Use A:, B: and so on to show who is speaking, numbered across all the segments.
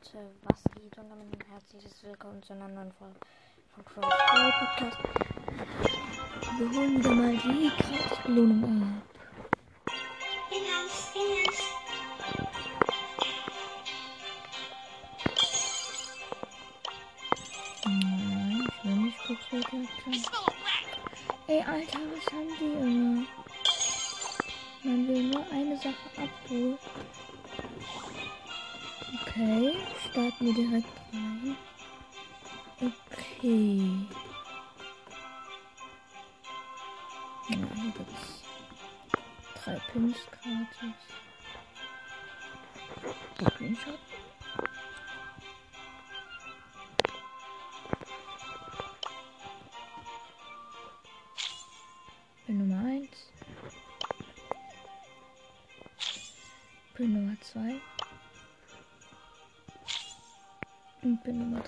A: Leute, was geht und damit ein herzliches Willkommen zu einer neuen Folge von Cross Podcast. Wir holen wieder mal die Gratisbelohnung ab. Nein, ich will nicht weiter. Ey, Alter, was haben die immer? Man will nur eine Sache abholen. Okay, starten wir direkt rein. Okay. Ja, hier gibt's drei Pins gratis. Screenshot. Pin Nummer 1. Pin Nummer 2. Und Pin Nummer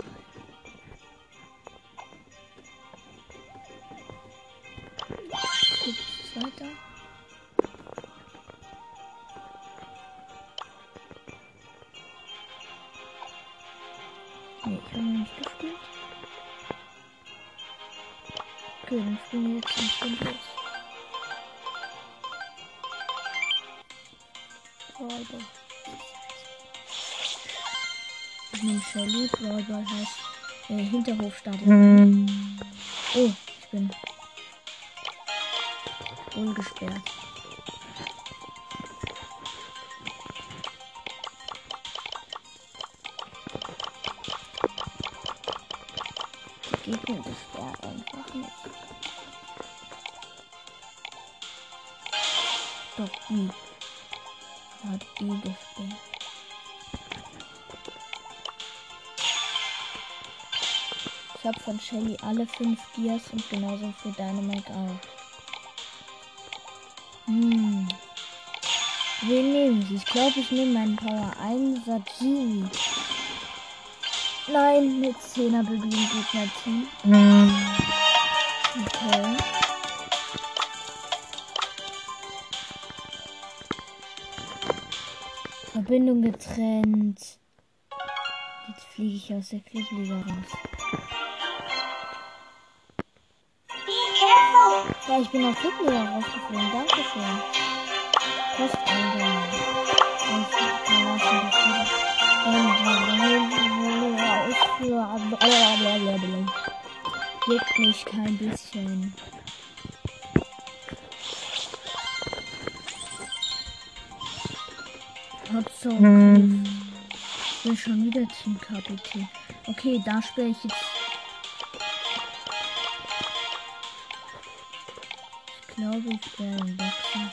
A: äh, Hinterhofstadion. Habe von Shelly alle fünf Gears und genauso für Dynamite auch. Hm. Wen nehmen Sie? Ich glaube, ich nehme meinen Power 1 Sajiri. Nein, mit 10er Beginn Gegner-Team. Okay. Verbindung getrennt. Jetzt fliege ich aus der Clubliga raus. Ja, ich bin auf Clubliga rausgeflogen. Dankeschön. Posteingang. Juckt mich kein bisschen. Hauptsache, mhm. ich bin schon wieder Teamkapitän. Okay, da sperre ich jetzt. Den Boxen.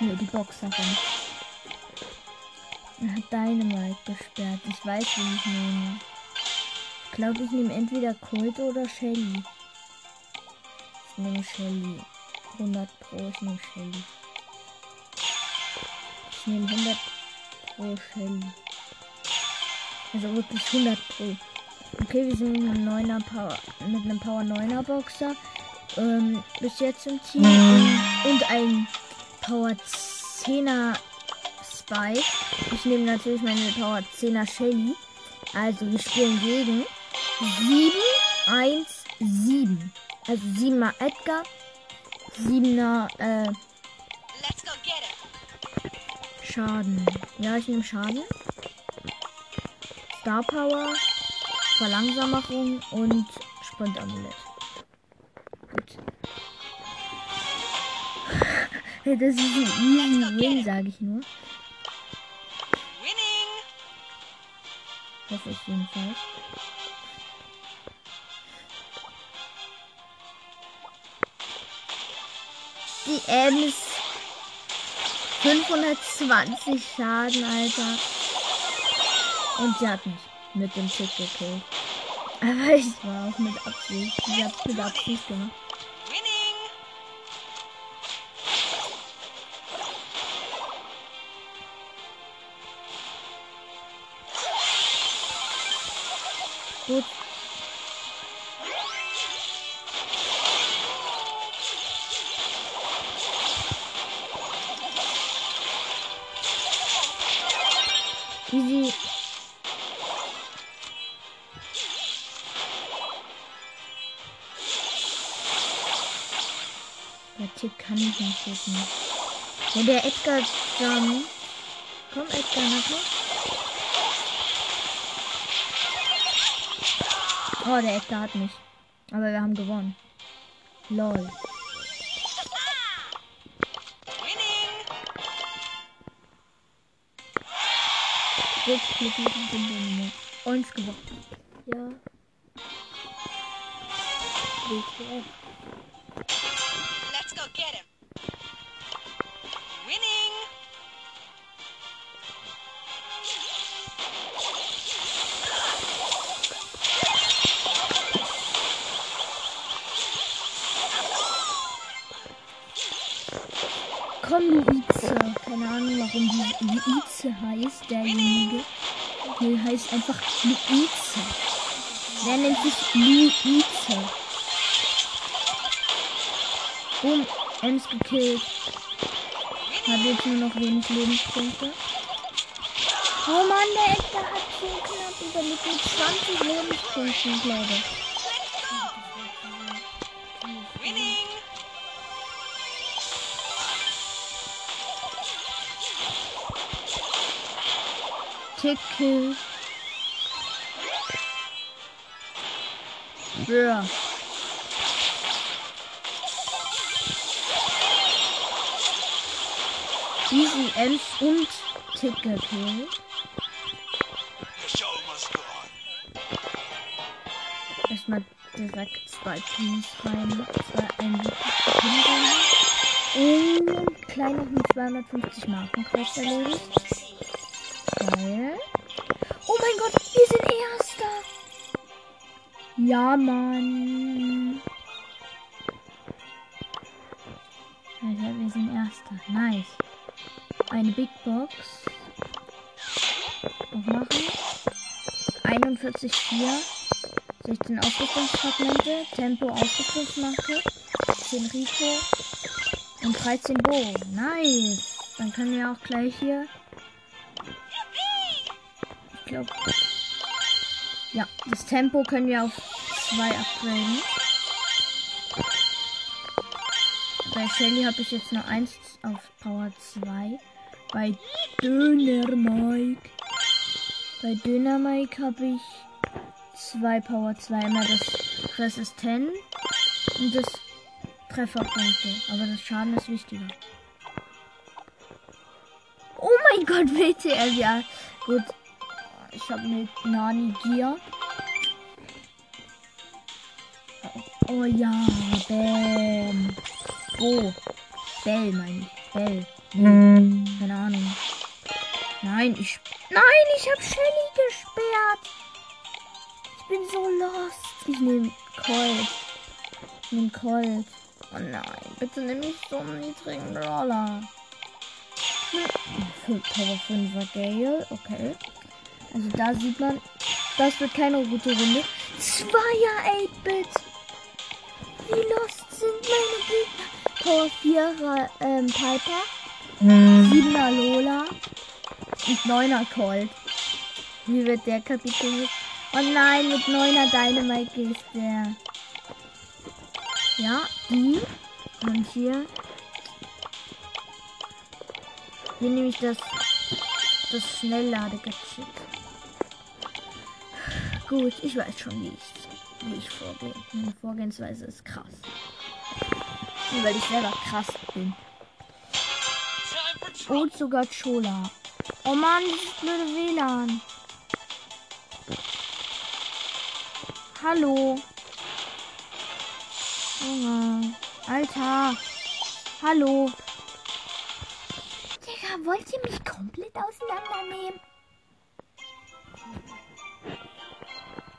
A: Ne, die Boxerin. Er hat Dynamite gesperrt. Ich weiß, wie ich nehme. Ich glaube, ich nehme entweder Colt oder Shelly. Ich nehme Shelly. 100 Pro, ich nehme Shelly. Ich nehme 100 Pro Shelly. Also wirklich 100 Pro. Okay, wir sind mit einem 9er Power, mit einem Power 9er Boxer. Ähm, bis jetzt im Team. Und, ein Power 10er Spike. Ich nehme natürlich meine Power 10er Shelly. Also wir spielen gegen 7, 1, 7. Also 7er Edgar, 7er äh, Schaden. Ja, ich nehme Schaden. Star Power, Verlangsamung und Sprintamulett. Gut. Das ist ein easy win, sage ich nur. Das ist jedenfalls. Die Ems 520 Schaden, Alter. Und sie hat mich mit dem Tick gekillt. Aber ich war auch mit Absicht. Ich hab's mit Absicht gemacht. Gut. Tick kann ich nicht schicken. Ja, der Edgar dann. Komm, Edgar, nachher. Oh, der Edgar hat mich. Aber wir haben gewonnen. Lol. Jetzt klick ich den Nummer. Uns gewonnen. Ja. WTF.
B: Go get him. Winning.
A: Komm, Luize. Keine Ahnung, warum die Luize heißt, derjenige. Der heißt einfach Luize. Der nennt sich Luize. Boom, Ems gekillt. Hat jetzt nur noch wenig Lebenspunkte. Oh Mann, der Edgar hat so knapp überlebt mit 20 Lebenspunkten, glaube ich. Tickle. Ja. Easy Ems und
C: go on.
A: Erstmal direkt zwei Teams rein. Zwei ein Pin rein. Und klein noch mit 250 Marken Quest erledigt. Geil. Oh mein Gott, wir sind Erster. Ja, Mann. Alter, wir sind Erster. Nice. Eine Big Box. Noch machen. 41, 4. 16 Ausrüstungsfragmente. Tempo Ausrüstungsmarke. 10 Rico. Und 13 Bo. Nice. Dann können wir auch gleich hier ich glaube. Ja, das Tempo können wir auf 2 upgraden. Bei Shelly habe ich jetzt nur 1 auf Power 2. Bei Döner Mike. Bei Döner Mike habe ich 2 Power 2. Einmal das Resistent und das Trefferpunkte. Aber das Schaden ist wichtiger. Oh mein Gott, WTL, ja. Gut, ich habe mit Nani Gear. Oh ja, Bam. Oh, Bell meine ich. Bell. Nee, keine Ahnung. Nein, ich. Nein, ich habe Shelly gesperrt. Ich bin so lost. Ich nehme Colt. Ich nehme Colt. Oh nein, bitte nimm nicht so einen niedrigen Brawler. Hm, Power 5er Gale, okay. Also da sieht man, das wird keine gute Runde. Zweier 8-Bit. Wie lost sind meine Gegner? Power 4er ähm, Piper. 7er Lola. Und 9er Colt. Wie wird der kapituliert? Oh nein, mit 9er Dynamite ist der. Ja, die. Und hier. Hier nehme ich das, das Schnellladegadget. Gut, ich weiß schon, wie ich, wie ich vorgehe. Meine Vorgehensweise ist krass. Nur weil ich selber krass bin. Und sogar Chola. Oh Mann, dieses blöde WLAN. Hallo. Junge. Alter. Hallo. Digga, wollt ihr mich komplett auseinandernehmen?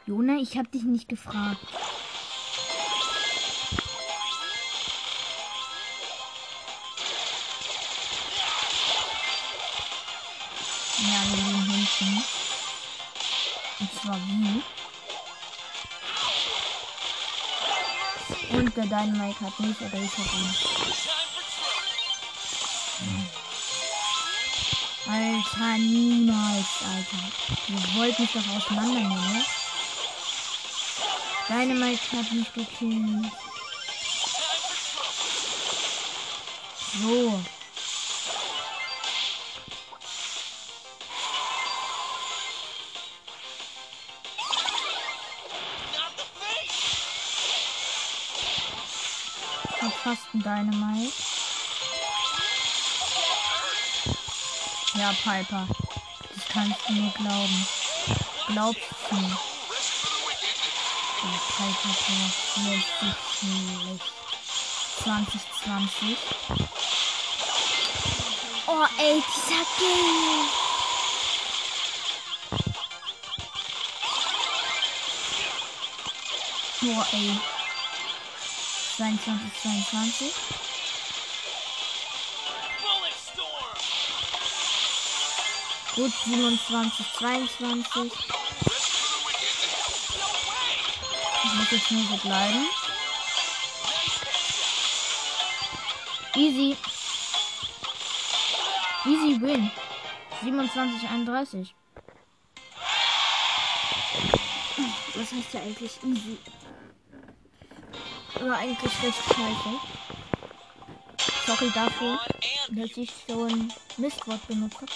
A: Jona, ich hab dich nicht gefragt. Hinten. Und zwar wie? Und der Dynamite hat mich oder ich hab ihn. Alter, niemals, Alter. Ihr wollt mich doch auseinandernehmen, ne? Dynamite hat mich gekillt. So. Fast ein Dynamite. Ja, Piper. Das kannst du nur glauben. Glaubst du mir? Der Piper provoziert sich nicht. 2020. Oh, ey, dieser Game. Boah, ey. 22, 22.
C: Bullet storm!
A: Gut, 27, 22.
C: Rest for the wicked. No way!
A: Das muss jetzt nur so bleiben. Easy. Easy win. 27, 31. Was heißt ja eigentlich easy? War eigentlich recht scheiße. Sorry dafür, dass ich so ein Mistwort benutzt habe.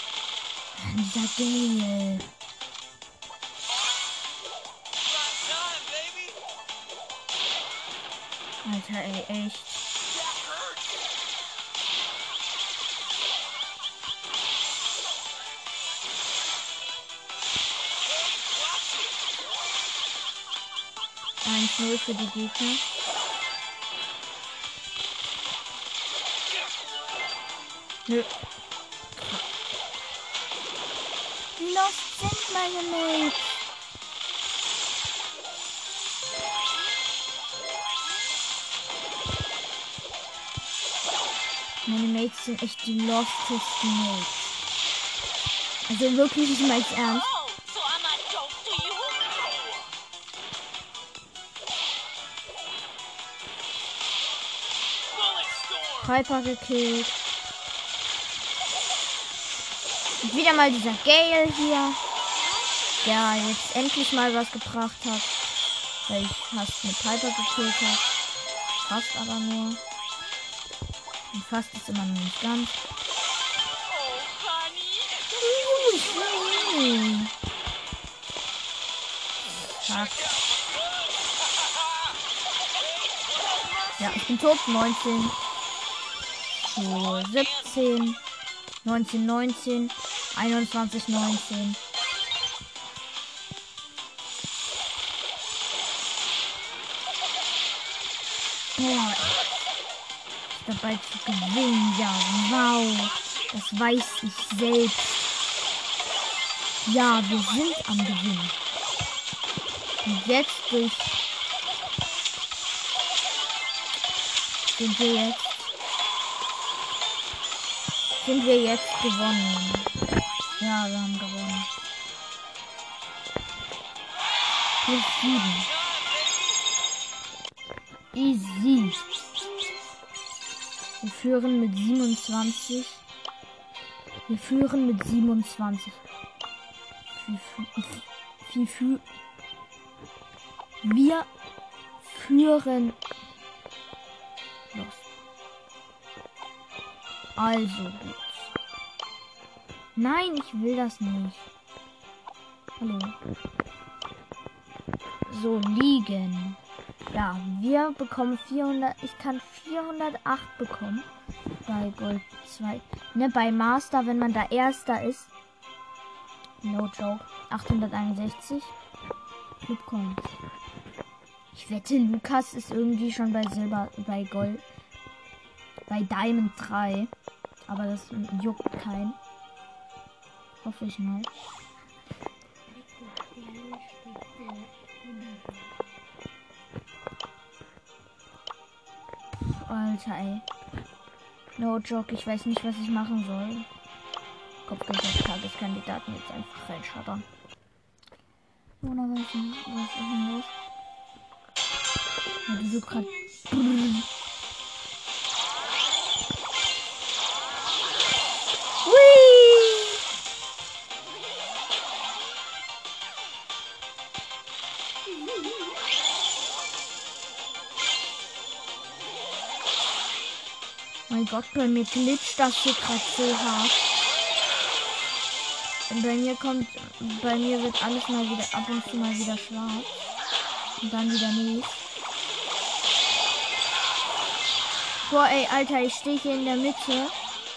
A: Dieser
C: baby!
A: Alter, ey, echt.
C: It!
A: 1-0 für die Gegner. Nö. Wie lost sind meine Mates? Meine Mates sind echt die lostesten Mates. Also wirklich, ich mein's ernst.
B: Oh, so I'm a joke to you?
C: Bullet storm!
A: Piper gekillt. Und wieder mal dieser Gale hier. Der jetzt endlich mal was gebracht hat. Weil ich fast mit Piper gekillt habe. Fast aber nur. Und fast ist immer noch nicht ganz. Fuck. Ja, ich bin tot. 19. So, 17. 19, 19. 21, 19. Boah. Dabei zu gewinnen, ja, wow. Das weiß ich selbst. Ja, wir sind am Gewinn. Und jetzt durch. Sind wir jetzt. Sind wir jetzt gewonnen. Ja, wir haben gewonnen. Plus 7. Easy. Wir führen mit 27. Wir führen mit 27. Wir, fü- wir, fü- wir führen. Los. Also gut. Nein, ich will das nicht. Hallo. So, liegen. Ja, wir bekommen 400. Ich kann 408 bekommen. Bei Gold 2. Ne, bei Master, wenn man da Erster ist. No joke. 861. Club Coins. Ich wette, Lukas ist irgendwie schon bei Silber, bei Gold. Bei Diamond 3. Aber das juckt keinen. Hoffe ich mal. Alter, ey. No joke, ich weiß nicht, was ich machen soll. Kopfgeld des Tageskandidaten jetzt einfach reinschattern. Oder was was ist denn los? Ja, wieso grad. Mein Gott, bei mir glitscht das hier gerade so hart. Und bei mir kommt, bei mir wird alles mal wieder ab und zu mal wieder schwarz. Und dann wieder nicht. Boah, ey, Alter, ich stehe hier in der Mitte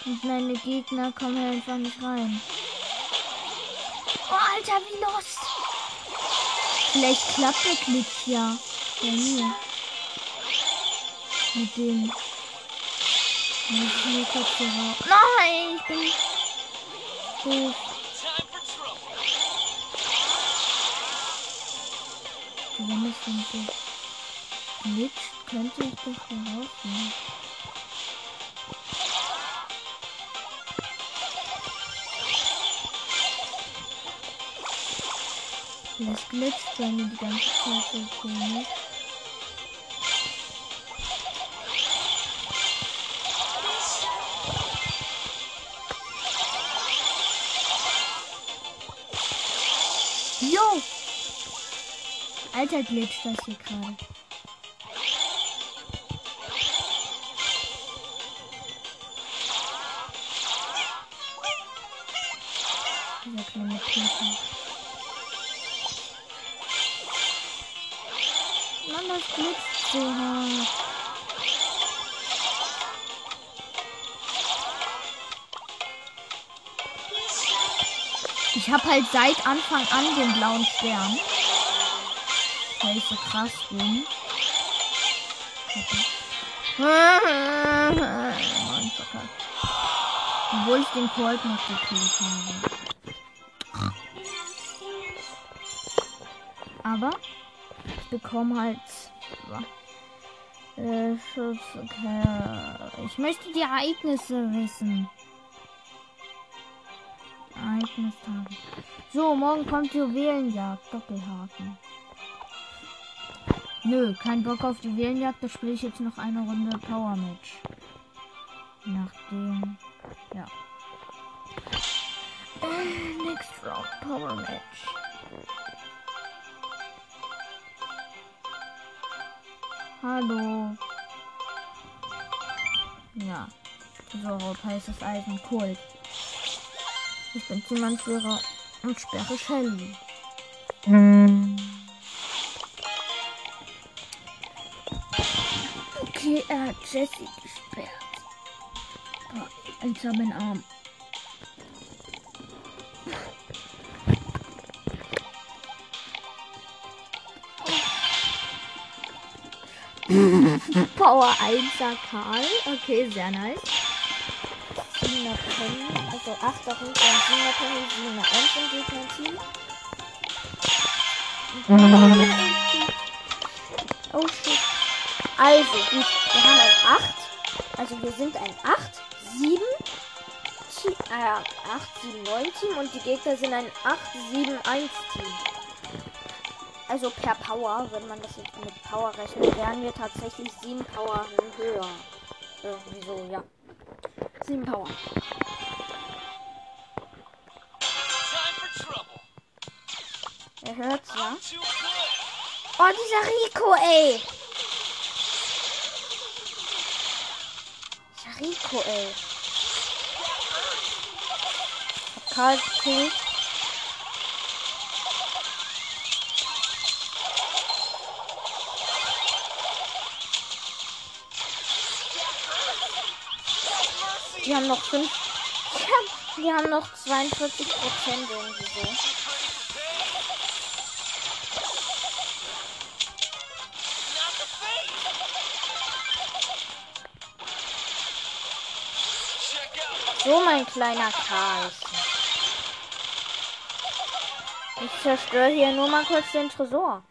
A: und meine Gegner kommen hier einfach nicht rein. Oh, Alter, wie lost! Vielleicht klappt der Glitch ja bei mir. Mit dem. Raus. Nein, ich bin doof. Wenn es denn so glitscht, könnte ich doch hier Das glitscht bei mir die ganze Zeit so komisch. Alter glitscht das hier gerade. Ich habe halt seit Anfang an den blauen Stern. Weil ich so krass bin. Obwohl ich den Colt noch gekillt habe. Aber ich bekomme halt. Äh. Ich möchte die Ereignisse wissen. Ereignistage. So, morgen kommt Juwelenjagd. Doppelhaken. Nö, kein Bock auf Juwelenjagd. Da spiele ich jetzt noch eine Runde Power Match. Nachdem. Ja. Äh, next round Power Match. Hallo. Ja. So, heißes Eisen. Kult. Ich bin Zimmernführer und sperre Shelly. Okay, er hat Jessie gesperrt. Oh, ein zahmen Arm. Power 1er Karl. Okay, sehr nice. 7er Penny, also 8er Hund und 7er Penny, 7er 1 im Gegnerteam. Oh shit. Also, gut, wir haben ein 8. Also wir sind ein 8, 7, Team, äh, 8, 7, 9 Team und die Gegner sind ein 8, 7, 1 Team. Also per Power, wenn man das jetzt mit Power rechnet, wären wir tatsächlich 7 Power höher. Irgendwie so, ja. 7 Power. Hört's, ja? Oh, dieser Rico, ey. Dieser Rico, ey. Karl gekillt. Die haben noch 5. Ja, die haben noch 42 Prozent irgendwie so. So, mein kleiner Karl. Ich zerstöre hier nur mal kurz den Tresor.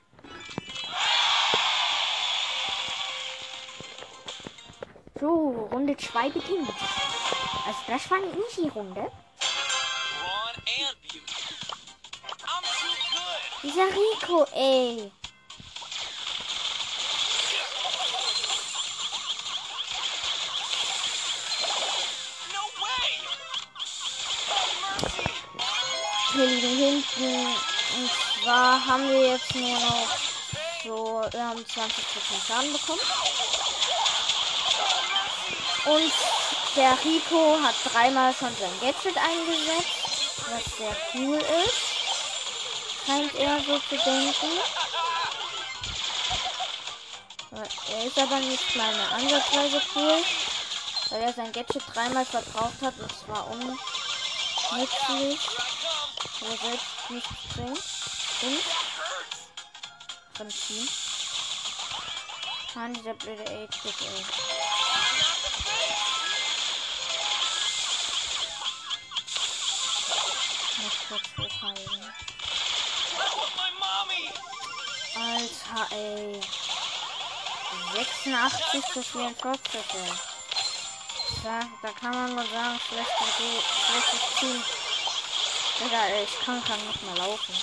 A: So, Runde 2 beginnt. Also das war eine
C: too good.
A: Dieser Rico, ey. Und zwar haben wir jetzt nur noch so, wir haben 20% Schaden bekommen. Und der Rico hat dreimal schon sein Gadget eingesetzt, was sehr cool ist. Scheint er so zu denken. Er ist aber nicht mal eine ansatzweise cool, weil er sein Gadget dreimal verbraucht hat und zwar unnützlich, wo selbst nichts bringt. Und von Team. Mann, dieser blöde 8-Bit, ey. Alter, ey. 86 zu 44. ey. Da, da kann man nur sagen, schlechtes, Ge- schlechtes Team. Digga, ey, ich kann kann nicht mal laufen.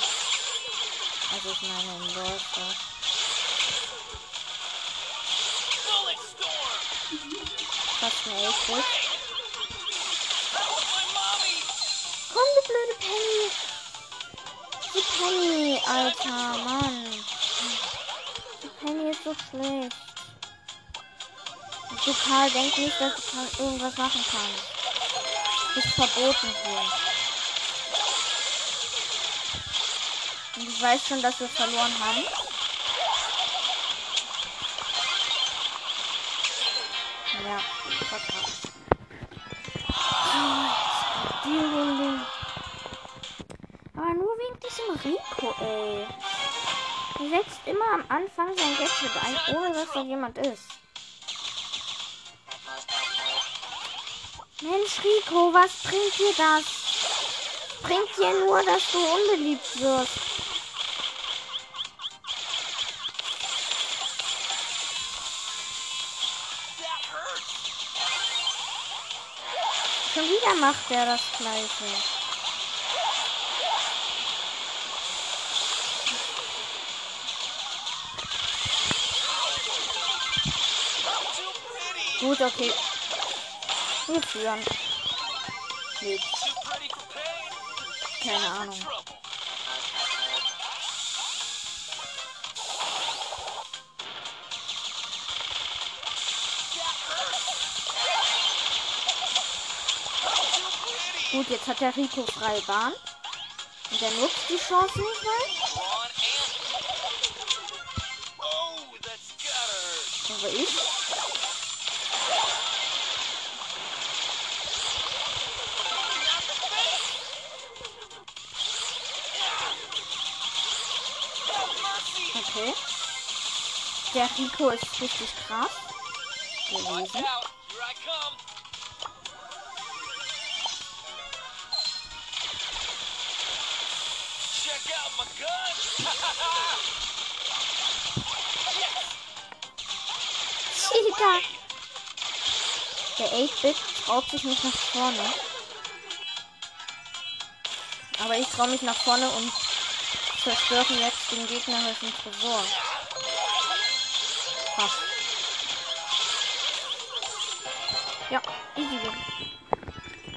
A: Also ich meine im
C: storm!
A: Fast ein 8-Bit.
C: My mommy!
A: Komm, du blöde Penny. Die Penny, Alter, Mann. Die Penny ist so schlecht. Und du, Karl, denk nicht, dass kann, irgendwas machen kannst. Ist verboten hier. Und ich weiß schon, dass wir verloren haben. Ja, verkackt. Aber nur wegen diesem Rico, ey. Er setzt immer am Anfang sein Gadget ein, ohne dass da jemand ist. Mensch, Rico, was bringt dir das? Bringt dir nur, dass du unbeliebt wirst. Macht er das Gleiche. Gut, okay. Wir führen.
C: Pain!
A: keine Ahnung. Gut, jetzt hat der Rico freie Bahn. Und er nutzt die Chance nicht
C: hurt!
A: Aber ich. Okay. Der Rico ist richtig krass. Gewesen. Cheater! Der 8-Bit traut sich nicht nach vorne. Aber ich traue mich nach vorne und zerstöre jetzt den gegnerischen Tresor. Fast. Ja, easy.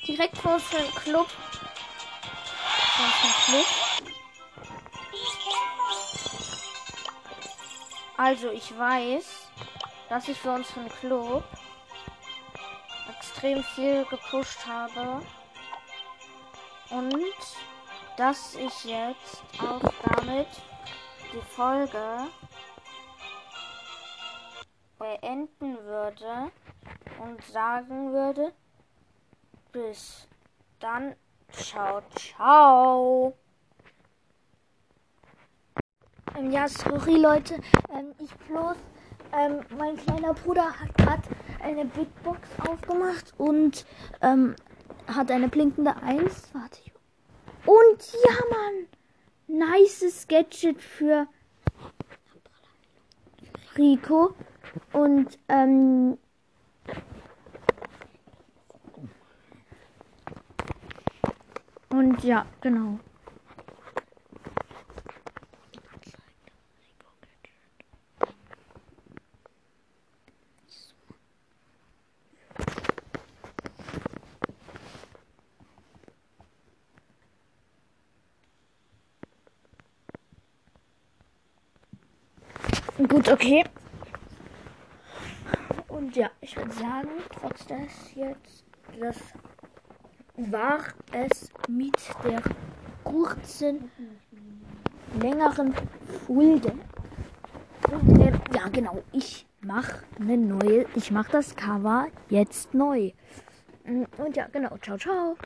A: Direkt vor dem Club. Vor dem Club. Also, ich weiß, dass ich für unseren Club extrem viel gepusht habe. Und dass ich jetzt auch damit die Folge beenden würde und sagen würde, bis dann, ciao, ciao. Ähm, ja, sorry Leute, ähm, ich bloß, ähm, mein kleiner Bruder hat gerade eine Big Box aufgemacht und ähm, hat eine blinkende Eins. Warte. ich- Und ja, Mann, nices Gadget für Rico und ähm, und ja, genau. Gut, okay. Und ja, ich würde sagen, trotz des jetzt, das war es mit der kurzen, längeren Folge. Ähm, ja, genau, ich mache eine neue, ich mache das Cover jetzt neu. Mm, Und ja, genau, ciao, ciao.